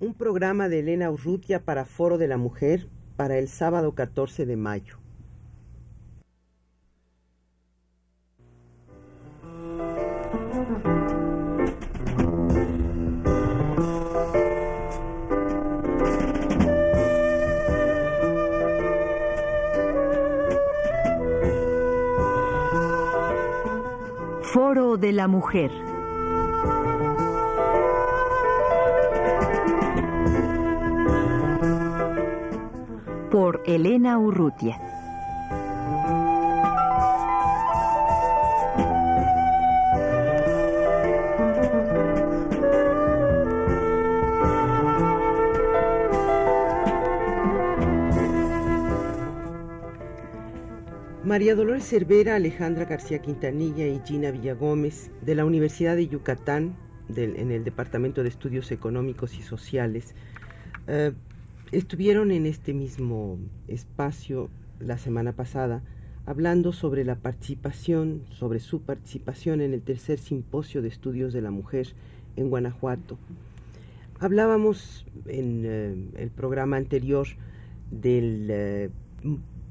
un programa de Elena Urrutia para Foro de la Mujer para el sábado 14 de mayo. Foro de la Mujer. Por Elena Urrutia. María Dolores Cervera, Alejandra García Quintanilla y Gina Villagómez de la Universidad de Yucatán, en el Departamento de Estudios Económicos y Sociales, eh, estuvieron en este mismo espacio la semana pasada hablando sobre la participación, sobre su participación en el tercer simposio de estudios de la mujer en Guanajuato. Hablábamos en eh, el programa anterior del eh,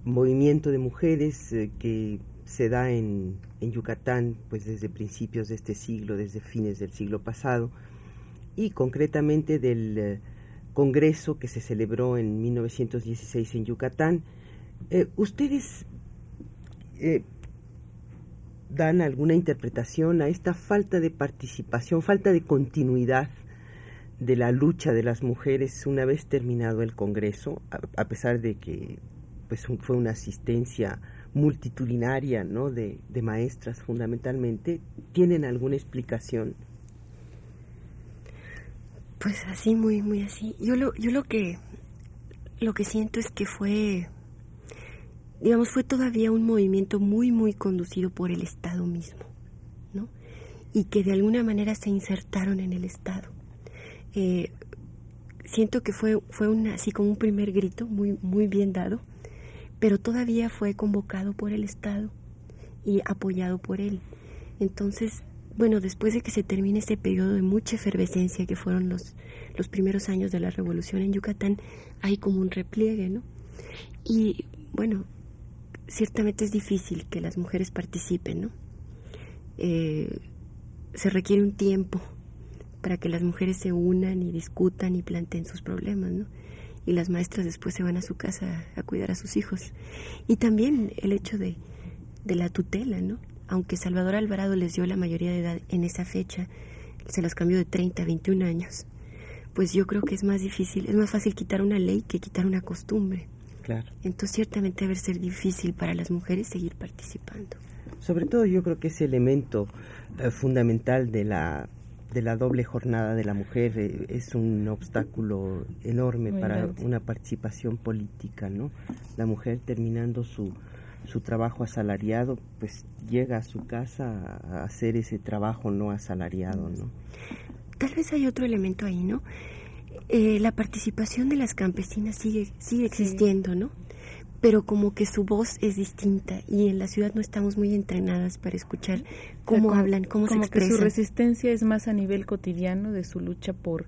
movimiento de mujeres eh, que se da en, en, Yucatán pues desde principios de este siglo, desde fines del siglo pasado, y concretamente del congreso que se celebró en 1916 en Yucatán. Eh, ¿Ustedes dan alguna interpretación a esta falta de participación, falta de continuidad de la lucha de las mujeres una vez terminado el Congreso, a pesar de que pues fue una asistencia multitudinaria, ¿no? De, de maestras fundamentalmente. ¿Tienen alguna explicación? Pues así, muy, muy así. Yo lo, yo lo que, lo que siento es que fue, digamos, fue todavía un movimiento muy, muy conducido por el Estado mismo, ¿no? Y que de alguna manera se insertaron en el Estado. Eh, siento que fue, fue así como un primer grito muy, muy bien dado pero todavía fue convocado por el Estado y apoyado por él. Entonces, bueno, después de que se termine ese periodo de mucha efervescencia que fueron los, los primeros años de la revolución en Yucatán, hay como un repliegue, ¿no? Y bueno, ciertamente es difícil que las mujeres participen, ¿no? Eh, se requiere un tiempo para que las mujeres se unan y discutan y planteen sus problemas, ¿no? y las maestras después se van a su casa a cuidar a sus hijos. Y también el hecho de, de la tutela, ¿no? Aunque Salvador Alvarado les dio la mayoría de edad en esa fecha, se las cambió de 30 a 21 años, pues yo creo que es más difícil, es más fácil quitar una ley que quitar una costumbre. Claro. Entonces ciertamente debe ser difícil para las mujeres seguir participando. Sobre todo yo creo que ese elemento eh, fundamental de la de la doble jornada de la mujer eh, es un obstáculo enorme para una participación política, ¿no? La mujer terminando su, su trabajo asalariado, pues llega a su casa a hacer ese trabajo no asalariado, ¿no? Tal vez hay otro elemento ahí, ¿no? Eh, la participación de las campesinas sigue sigue existiendo, ¿no? pero como que su voz es distinta y en la ciudad no estamos muy entrenadas para escuchar cómo hablan, cómo se expresan. Que su resistencia es más a nivel cotidiano de su lucha por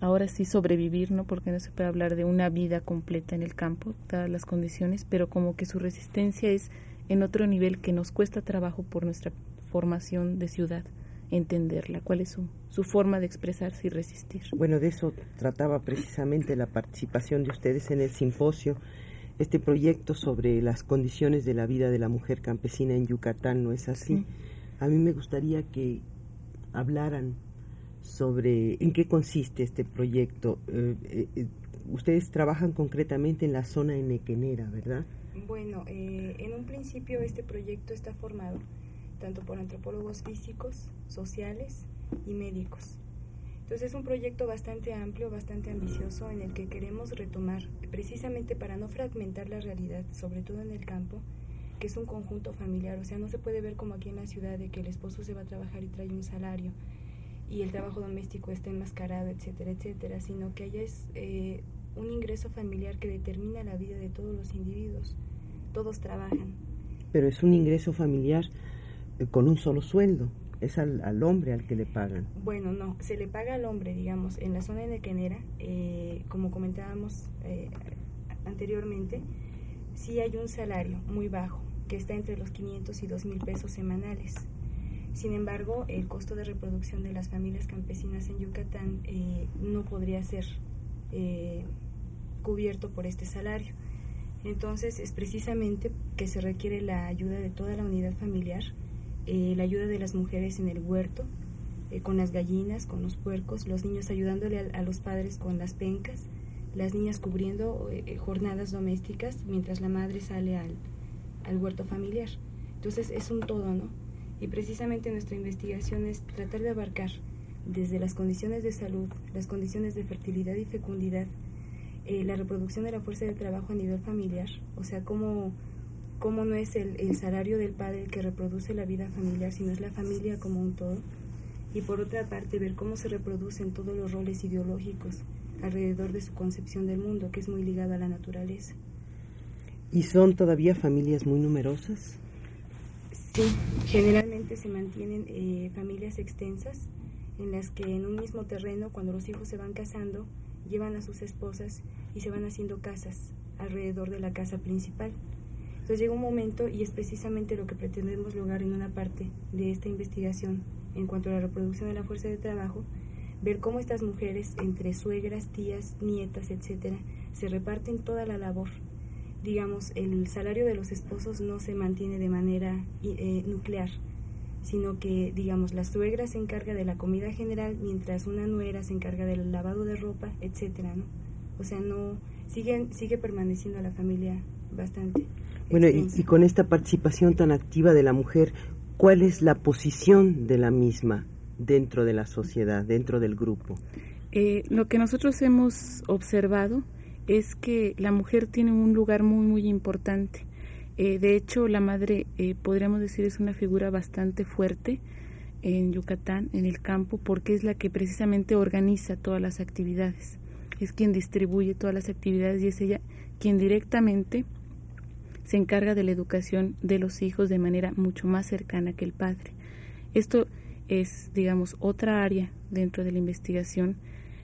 ahora sí sobrevivir, ¿no? Porque no se puede hablar de una vida completa en el campo, dadas las condiciones, pero como que su resistencia es en otro nivel que nos cuesta trabajo por nuestra formación de ciudad entenderla, cuál es su, su forma de expresarse y resistir. Bueno, de eso trataba precisamente la participación de ustedes en el simposio este proyecto sobre las condiciones de la vida de la mujer campesina en Yucatán, ¿no es así? A mí me gustaría que hablaran sobre en qué consiste este proyecto. Eh, eh, eh, ustedes trabajan concretamente en la zona enequenera, ¿verdad? Bueno, en un principio este proyecto está formado tanto por antropólogos físicos, sociales y médicos. Entonces es un proyecto bastante amplio, bastante ambicioso en el que queremos retomar, precisamente para no fragmentar la realidad, sobre todo en el campo, que es un conjunto familiar. O sea, no se puede ver como aquí en la ciudad de que el esposo se va a trabajar y trae un salario y el trabajo doméstico está enmascarado, etcétera, etcétera, sino que allá es eh, un ingreso familiar que determina la vida de todos los individuos. Todos trabajan. Pero es un ingreso familiar eh, con un solo sueldo. es al, hombre al que le pagan. Bueno, no, se le paga al hombre, digamos, en la zona de Nequenera, eh, como comentábamos eh, anteriormente, sí hay un salario muy bajo, que está entre los 500 y 2 mil pesos semanales. Sin embargo, el costo de reproducción de las familias campesinas en Yucatán eh, no podría ser eh, cubierto por este salario. Entonces, es precisamente que se requiere la ayuda de toda la unidad familiar, eh, la ayuda de las mujeres en el huerto, con las gallinas, con los puercos, los niños ayudándole a, los padres con las pencas, las niñas cubriendo jornadas domésticas mientras la madre sale al, al huerto familiar. Entonces es un todo, ¿no? Y precisamente nuestra investigación es tratar de abarcar desde las condiciones de salud, las condiciones de fertilidad y fecundidad, eh, la reproducción de la fuerza de trabajo a nivel familiar, o sea, cómo, cómo no es el, el salario del padre el que reproduce la vida familiar, sino es la familia como un todo. Y por otra parte, ver cómo se reproducen todos los roles ideológicos alrededor de su concepción del mundo, que es muy ligado a la naturaleza. ¿Y son todavía familias muy numerosas? Sí, generalmente se mantienen eh, familias extensas en las que en un mismo terreno, cuando los hijos se van casando, llevan a sus esposas y se van haciendo casas alrededor de la casa principal. Entonces llega un momento, y es precisamente lo que pretendemos lograr en una parte de esta investigación en cuanto a la reproducción de la fuerza de trabajo, ver cómo estas mujeres, entre suegras, tías, nietas, etcétera, se reparten toda la labor digamos, el salario de los esposos no se mantiene de manera eh, nuclear, sino que, digamos, la suegra se encarga de la comida general, mientras una nuera se encarga del lavado de ropa, etcétera, ¿no? O sea, no sigue, sigue permaneciendo la familia bastante. Bueno, y, con esta participación tan activa de la mujer, ¿cuál es la posición de la misma dentro de la sociedad, dentro del grupo? Eh, lo que nosotros hemos observado es que la mujer tiene un lugar muy, muy importante. Eh, de hecho, la madre, eh, podríamos decir, es una figura bastante fuerte en Yucatán, en el campo, porque es la que precisamente organiza todas las actividades. Es quien distribuye todas las actividades y es ella quien directamente se encarga de la educación de los hijos de manera mucho más cercana que el padre. Esto es, digamos, otra área dentro de la investigación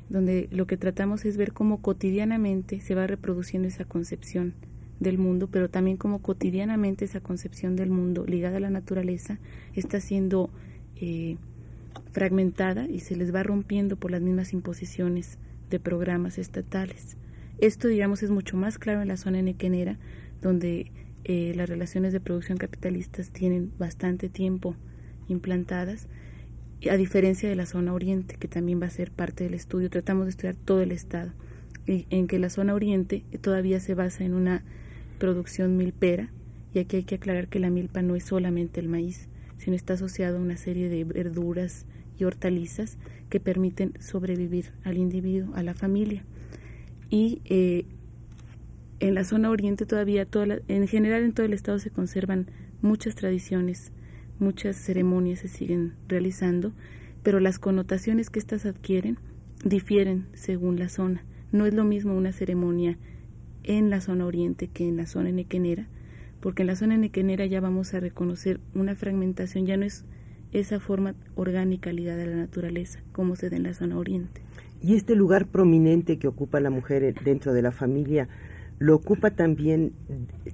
donde lo que tratamos es ver cómo cotidianamente se va reproduciendo esa concepción del mundo, pero también cómo cotidianamente esa concepción del mundo ligada a la naturaleza está siendo eh, fragmentada y se les va rompiendo por las mismas imposiciones de programas estatales. Esto, digamos, es mucho más claro en la zona nequenera, donde eh, las relaciones de producción capitalistas tienen bastante tiempo implantadas a diferencia de la zona oriente, que también va a ser parte del estudio. Tratamos de estudiar todo el estado, en que la zona oriente todavía se basa en una producción milpera, y aquí hay que aclarar que la milpa no es solamente el maíz, sino está asociado a una serie de verduras y hortalizas que permiten sobrevivir al individuo, a la familia. Y eh, en la zona oriente todavía, toda en general en todo el estado se conservan muchas tradiciones muchas ceremonias se siguen realizando, pero las connotaciones que éstas adquieren difieren según la zona. No es lo mismo una ceremonia en la zona oriente que en la zona nequenera, porque en la zona nequenera ya vamos a reconocer una fragmentación, ya no es esa forma orgánica ligada a la naturaleza como se da en la zona oriente. Y este lugar prominente que ocupa la mujer dentro de la familia, lo ocupa también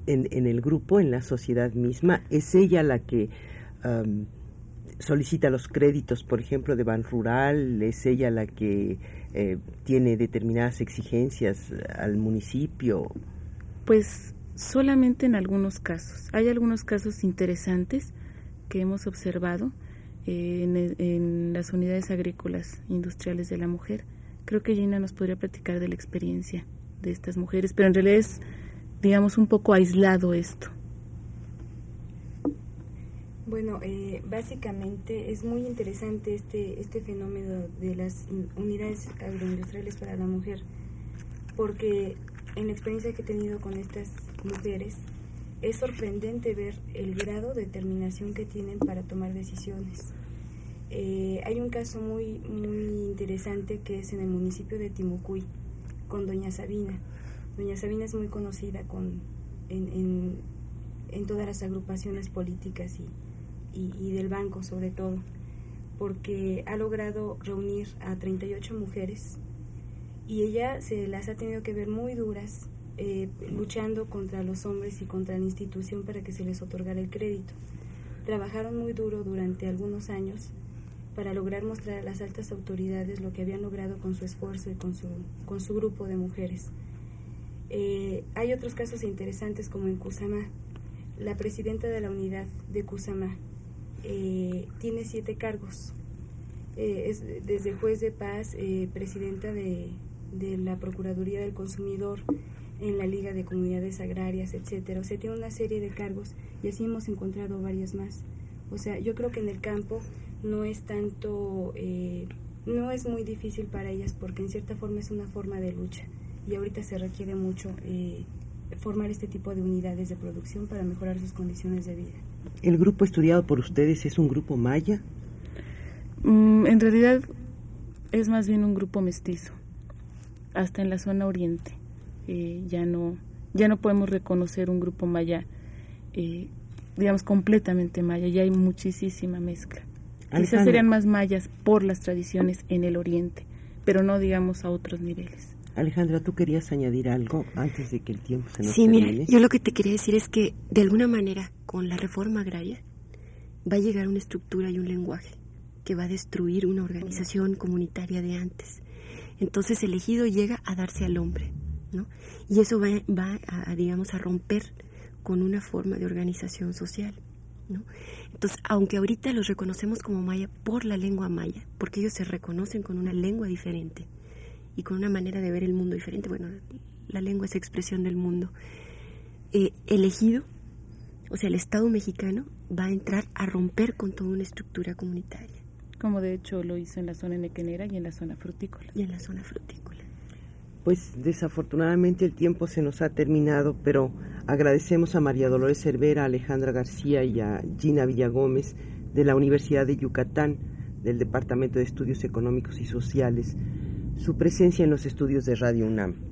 en, en el grupo, en la sociedad misma. Es ella la que solicita los créditos, por ejemplo, de Ban Rural, es ella la que eh, tiene determinadas exigencias al municipio. Pues solamente en algunos casos. Hay algunos casos interesantes que hemos observado eh, en, en, las unidades agrícolas industriales de la mujer. Creo que Gina nos podría platicar de la experiencia de estas mujeres, pero en realidad es, digamos, un poco aislado esto. Bueno, eh, básicamente es muy interesante este, este fenómeno de las unidades agroindustriales para la mujer, porque en la experiencia que he tenido con estas mujeres, es sorprendente ver el grado de determinación que tienen para tomar decisiones. Eh, hay un caso muy, muy interesante que es en el municipio de Timucuy, con Doña Sabina. Doña Sabina es muy conocida con, en, en, en todas las agrupaciones políticas y, y, del banco sobre todo. porque ha logrado reunir a 38 mujeres y ella se las ha tenido que ver muy duras eh, luchando contra los hombres y contra la institución para que se les otorgara el crédito. Trabajaron muy duro durante algunos años para lograr mostrar a las altas autoridades lo que habían logrado con su esfuerzo y con su, con su grupo de mujeres. Eh, hay otros casos interesantes como en Kusama. La presidenta de la unidad de Kusama eh, tiene siete cargos. es desde juez de paz, presidenta de, de la Procuraduría del Consumidor, en la Liga de Comunidades Agrarias, etcétera. O sea, tiene una serie de cargos y así hemos encontrado varias más. O sea, yo creo que en el campo no es tanto, eh, no es muy difícil para ellas porque en cierta forma es una forma de lucha y ahorita se requiere mucho eh, formar este tipo de unidades de producción para mejorar sus condiciones de vida. ¿El grupo estudiado por ustedes es un grupo maya? Mm, en realidad es más bien un grupo mestizo, hasta en la zona oriente. Eh, ya no ya no podemos reconocer un grupo maya eh, digamos completamente maya. Ya hay muchísima mezcla. Quizás serían más mayas por las tradiciones en el oriente pero no digamos a otros niveles. Alejandra, ¿tú querías añadir algo antes de que el tiempo se nos Sí, mira, yo lo que te quería decir es que de alguna manera con la reforma agraria va a llegar una estructura y un lenguaje que va a destruir una organización comunitaria de antes. Entonces el ejido llega a darse al hombre, y eso va, va a, digamos, a romper con una forma de organización social, ¿no? Entonces, aunque ahorita los reconocemos como maya por la lengua maya, porque ellos se reconocen con una lengua diferente y con una manera de ver el mundo diferente, bueno, la lengua es expresión del mundo, eh, elegido, o sea, el Estado mexicano va a entrar a romper con toda una estructura comunitaria. Como de hecho lo hizo en la zona nequenera y en la zona frutícola. Y en la zona frutícola. Pues desafortunadamente el tiempo se nos ha terminado, pero agradecemos a María Dolores Cervera, a Alejandra García y a Gina Villagómez de la Universidad de Yucatán, del Departamento de Estudios Económicos y Sociales, su presencia en los estudios de Radio UNAM.